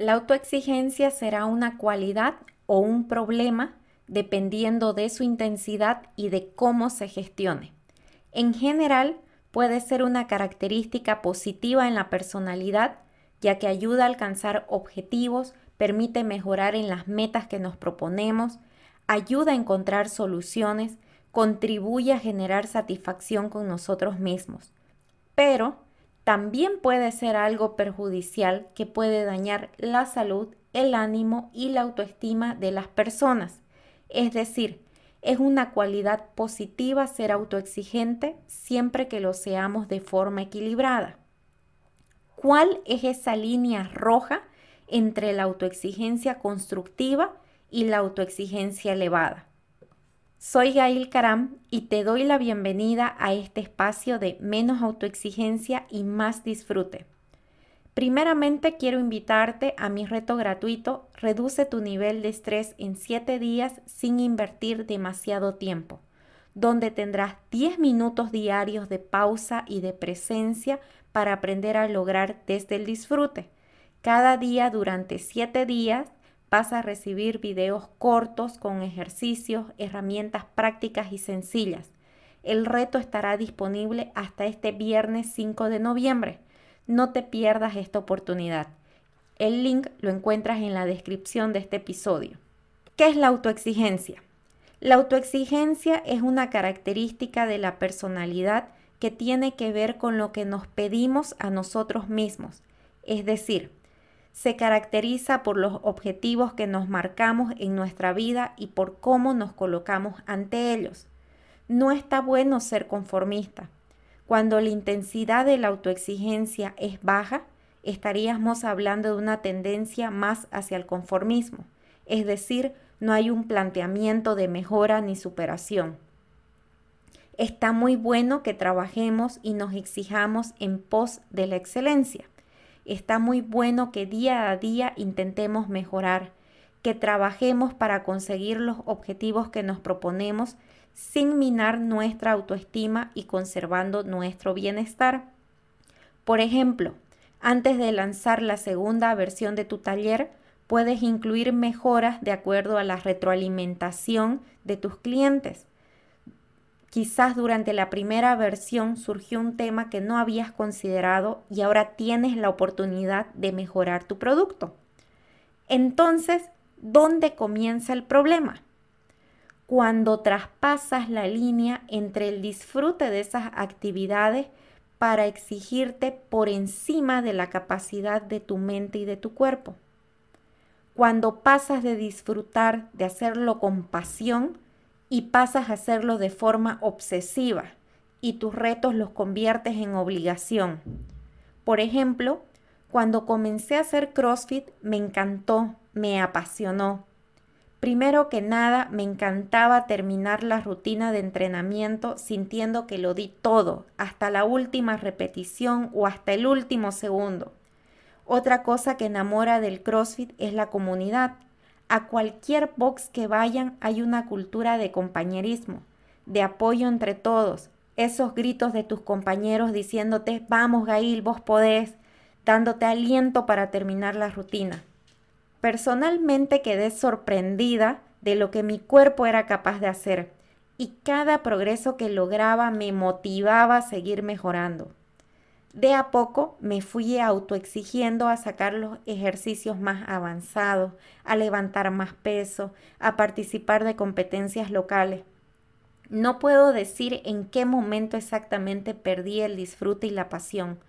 La autoexigencia será una cualidad o un problema dependiendo de su intensidad y de cómo se gestione. En general, puede ser una característica positiva en la personalidad, ya que ayuda a alcanzar objetivos, permite mejorar en las metas que nos proponemos, ayuda a encontrar soluciones, contribuye a generar satisfacción con nosotros mismos. Pero también puede ser algo perjudicial que puede dañar la salud, el ánimo y la autoestima de las personas. Es decir, es una cualidad positiva ser autoexigente siempre que lo seamos de forma equilibrada. ¿Cuál es esa línea roja entre la autoexigencia constructiva y la autoexigencia elevada? Soy Gail Karam y te doy la bienvenida a este espacio de menos autoexigencia y más disfrute. Primeramente quiero invitarte a mi reto gratuito Reduce tu nivel de estrés en 7 días sin invertir demasiado tiempo, donde tendrás 10 minutos diarios de pausa y de presencia para aprender a lograr desde el disfrute. Cada día durante 7 días vas a recibir videos cortos con ejercicios, herramientas prácticas y sencillas. El reto estará disponible hasta este viernes 5 de noviembre. No te pierdas esta oportunidad. El link lo encuentras en la descripción de este episodio. ¿Qué es la autoexigencia? La autoexigencia es una característica de la personalidad que tiene que ver con lo que nos pedimos a nosotros mismos, es decir, se caracteriza por los objetivos que nos marcamos en nuestra vida y por cómo nos colocamos ante ellos. No está bueno ser conformista. Cuando la intensidad de la autoexigencia es baja, estaríamos hablando de una tendencia más hacia el conformismo, es decir, no hay un planteamiento de mejora ni superación. Está muy bueno que trabajemos y nos exijamos en pos de la excelencia está muy bueno que día a día intentemos mejorar, que trabajemos para conseguir los objetivos que nos proponemos sin minar nuestra autoestima y conservando nuestro bienestar. Por ejemplo, antes de lanzar la segunda versión de tu taller, puedes incluir mejoras de acuerdo a la retroalimentación de tus clientes. Quizás durante la primera versión surgió un tema que no habías considerado y ahora tienes la oportunidad de mejorar tu producto. Entonces, ¿dónde comienza el problema? Cuando traspasas la línea entre el disfrute de esas actividades para exigirte por encima de la capacidad de tu mente y de tu cuerpo. Cuando pasas de disfrutar, de hacerlo con pasión, y pasas a hacerlo de forma obsesiva y tus retos los conviertes en obligación. Por ejemplo, cuando comencé a hacer CrossFit me encantó, me apasionó. Primero que nada, me encantaba terminar la rutina de entrenamiento sintiendo que lo di todo, hasta la última repetición o hasta el último segundo. Otra cosa que enamora del CrossFit es la comunidad a cualquier box que vayan hay una cultura de compañerismo, de apoyo entre todos. Esos gritos de tus compañeros diciéndote, vamos Gail, vos podés, dándote aliento para terminar la rutina. Personalmente quedé sorprendida de lo que mi cuerpo era capaz de hacer y cada progreso que lograba me motivaba a seguir mejorando. De a poco me fui autoexigiendo a sacar los ejercicios más avanzados, a levantar más peso, a participar de competencias locales. No puedo decir en qué momento exactamente perdí el disfrute y la pasión.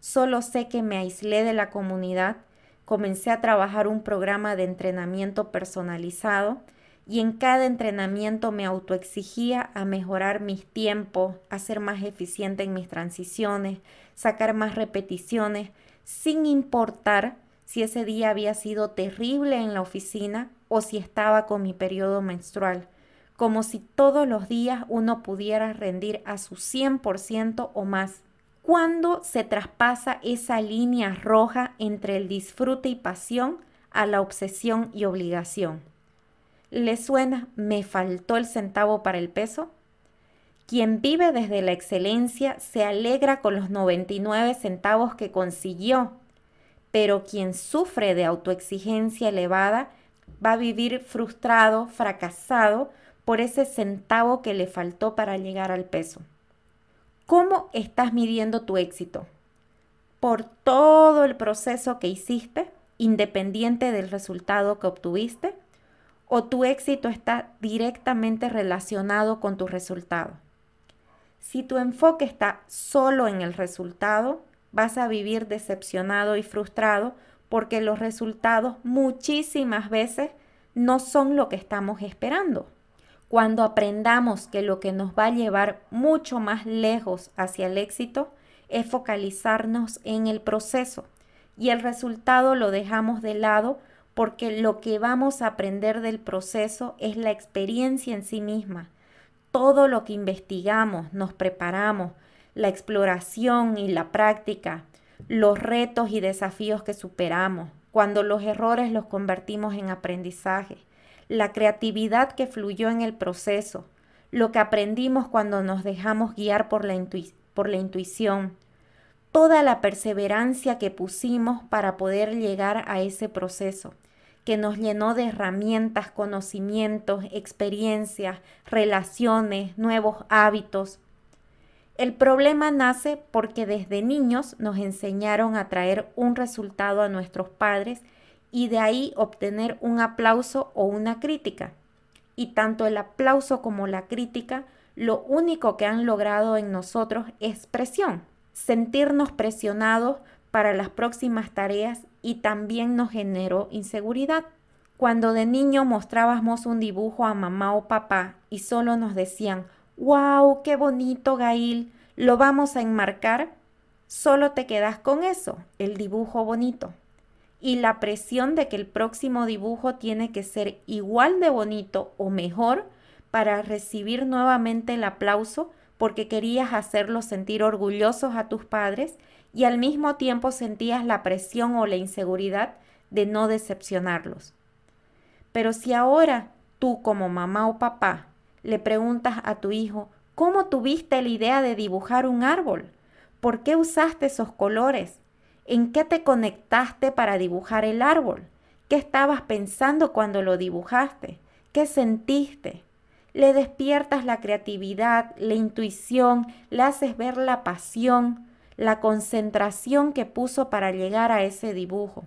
Solo sé que me aislé de la comunidad, comencé a trabajar un programa de entrenamiento personalizado y en cada entrenamiento me autoexigía a mejorar mis tiempos, a ser más eficiente en mis transiciones, sacar más repeticiones, sin importar si ese día había sido terrible en la oficina o si estaba con mi periodo menstrual, como si todos los días uno pudiera rendir a su 100% o más. ¿Cuándo se traspasa esa línea roja entre el disfrute y pasión a la obsesión y obligación? ¿Le suena me faltó el centavo para el peso? Quien vive desde la excelencia se alegra con los 99 centavos que consiguió, pero quien sufre de autoexigencia elevada va a vivir frustrado, fracasado por ese centavo que le faltó para llegar al peso. ¿Cómo estás midiendo tu éxito? ¿Por todo el proceso que hiciste, independiente del resultado que obtuviste? ¿O tu éxito está directamente relacionado con tu resultado? Si tu enfoque está solo en el resultado, vas a vivir decepcionado y frustrado porque los resultados muchísimas veces no son lo que estamos esperando. Cuando aprendamos que lo que nos va a llevar mucho más lejos hacia el éxito es focalizarnos en el proceso y el resultado lo dejamos de lado porque lo que vamos a aprender del proceso es la experiencia en sí misma. Todo lo que investigamos, nos preparamos, la exploración y la práctica, los retos y desafíos que superamos, cuando los errores los convertimos en aprendizaje, la creatividad que fluyó en el proceso, lo que aprendimos cuando nos dejamos guiar por la, intuición, toda la perseverancia que pusimos para poder llegar a ese proceso, que nos llenó de herramientas, conocimientos, experiencias, relaciones, nuevos hábitos, el problema nace porque desde niños nos enseñaron a traer un resultado a nuestros padres y de ahí obtener un aplauso o una crítica. Y tanto el aplauso como la crítica, lo único que han logrado en nosotros es presión, sentirnos presionados para las próximas tareas y también nos generó inseguridad. Cuando de niño mostrábamos un dibujo a mamá o papá y solo nos decían, ¡Wow! ¡Qué bonito, Gail! Lo vamos a enmarcar. Solo te quedas con eso, el dibujo bonito. Y la presión de que el próximo dibujo tiene que ser igual de bonito o mejor para recibir nuevamente el aplauso porque querías hacerlos sentir orgullosos a tus padres y al mismo tiempo sentías la presión o la inseguridad de no decepcionarlos. Pero si ahora tú como mamá o papá le preguntas a tu hijo, ¿cómo tuviste la idea de dibujar un árbol? ¿Por qué usaste esos colores? ¿En qué te conectaste para dibujar el árbol? ¿Qué estabas pensando cuando lo dibujaste? ¿Qué sentiste? Le despiertas la creatividad, la intuición, le haces ver la pasión, la concentración que puso para llegar a ese dibujo.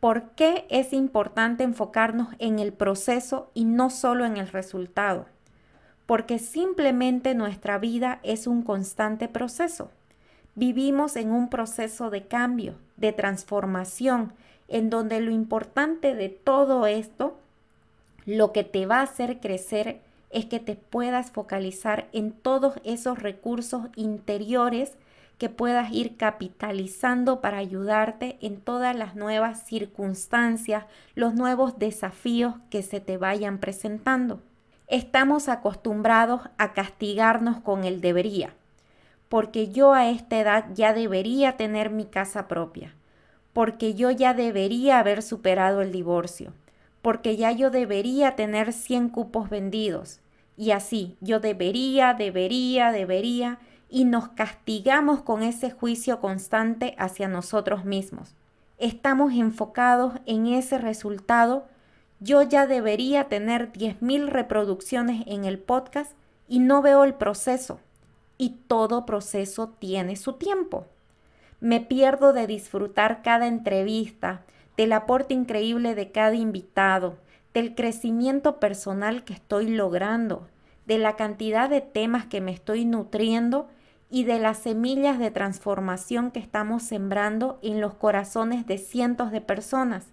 ¿Por qué es importante enfocarnos en el proceso y no solo en el resultado? porque simplemente nuestra vida es un constante proceso. Vivimos en un proceso de cambio, de transformación, en donde lo importante de todo esto, lo que te va a hacer crecer, es que te puedas focalizar en todos esos recursos interiores que puedas ir capitalizando para ayudarte en todas las nuevas circunstancias, los nuevos desafíos que se te vayan presentando. Estamos acostumbrados a castigarnos con el debería, porque yo a esta edad ya debería tener mi casa propia, porque yo ya debería haber superado el divorcio, porque ya yo debería tener 100 cupos vendidos, y así yo debería, debería, debería, y nos castigamos con ese juicio constante hacia nosotros mismos. Estamos enfocados en ese resultado yo ya debería tener 10.000 reproducciones en el podcast y no veo el proceso. Y todo proceso tiene su tiempo. Me pierdo de disfrutar cada entrevista, del aporte increíble de cada invitado, del crecimiento personal que estoy logrando, de la cantidad de temas que me estoy nutriendo y de las semillas de transformación que estamos sembrando en los corazones de cientos de personas.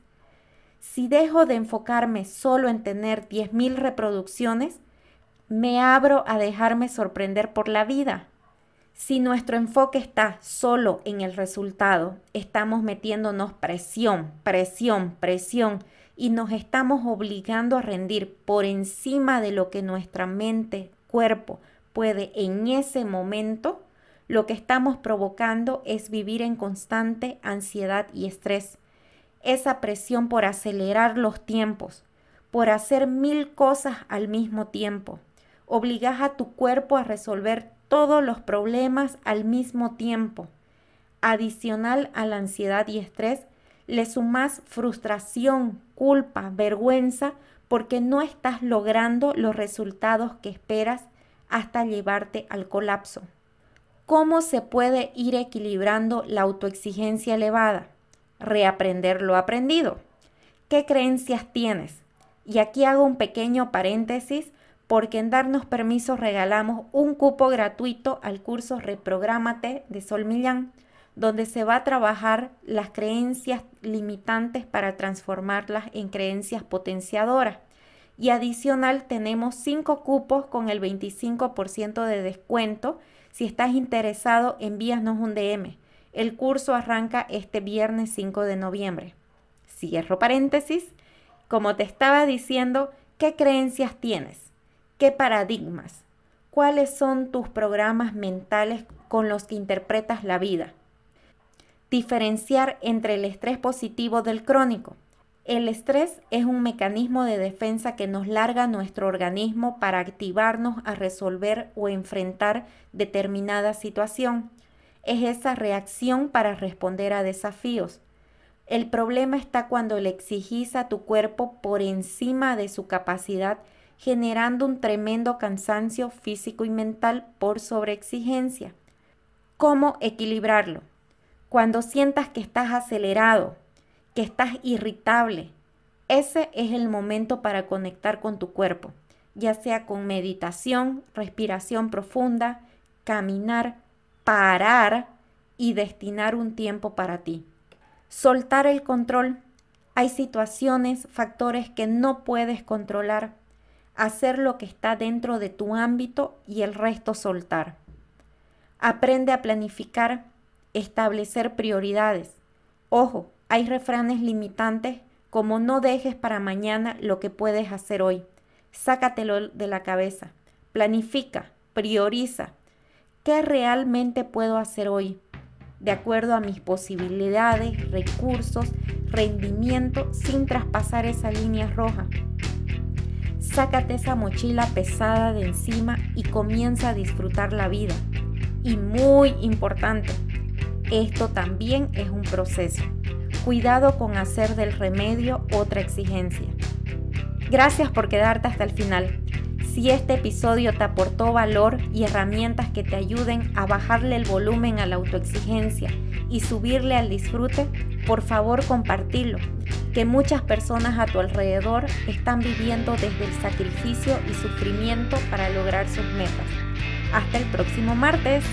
Si dejo de enfocarme solo en tener 10.000 reproducciones, me abro a dejarme sorprender por la vida. Si nuestro enfoque está solo en el resultado, estamos metiéndonos presión, presión, presión y nos estamos obligando a rendir por encima de lo que nuestra mente, cuerpo puede en ese momento, lo que estamos provocando es vivir en constante ansiedad y estrés esa presión por acelerar los tiempos, por hacer mil cosas al mismo tiempo. Obligas a tu cuerpo a resolver todos los problemas al mismo tiempo. Adicional a la ansiedad y estrés, le sumas frustración, culpa, vergüenza, porque no estás logrando los resultados que esperas hasta llevarte al colapso. ¿Cómo se puede ir equilibrando la autoexigencia elevada? Reaprender lo aprendido. ¿Qué creencias tienes? Y aquí hago un pequeño paréntesis porque en darnos permiso regalamos un cupo gratuito al curso Reprográmate de Sol Millán, donde se va a trabajar las creencias limitantes para transformarlas en creencias potenciadoras. Y adicional tenemos cinco cupos con el 25% de descuento si estás interesado, envíanos un DM. El curso arranca este viernes 5 de noviembre. Cierro paréntesis. Como te estaba diciendo, ¿qué creencias tienes? ¿Qué paradigmas? ¿Cuáles son tus programas mentales con los que interpretas la vida? Diferenciar entre el estrés positivo del crónico. El estrés es un mecanismo de defensa que nos larga nuestro organismo para activarnos a resolver o enfrentar determinada situación. Es esa reacción para responder a desafíos. El problema está cuando le exigís a tu cuerpo por encima de su capacidad, generando un tremendo cansancio físico y mental por sobreexigencia. ¿Cómo equilibrarlo? Cuando sientas que estás acelerado, estás irritable, ese es el momento para conectar con tu cuerpo, ya sea con meditación, respiración profunda, caminar, parar y destinar un tiempo para ti. Soltar el control. Hay situaciones, factores que no puedes controlar. Hacer lo que está dentro de tu ámbito y el resto soltar. Aprende a planificar, establecer prioridades. Ojo, hay refranes limitantes como no dejes para mañana lo que puedes hacer hoy. Sácatelo de la cabeza. Planifica, prioriza. ¿Qué realmente puedo hacer hoy? De acuerdo a mis posibilidades, recursos, rendimiento, sin traspasar esa línea roja. Sácate esa mochila pesada de encima y comienza a disfrutar la vida. Y muy importante, esto también es un proceso. Cuidado con hacer del remedio otra exigencia. Gracias por quedarte hasta el final. Si este episodio te aportó valor y herramientas que te ayuden a bajarle el volumen a la autoexigencia y subirle al disfrute, por favor compartilo, que muchas personas a tu alrededor están viviendo desde el sacrificio y sufrimiento para lograr sus metas. Hasta el próximo martes.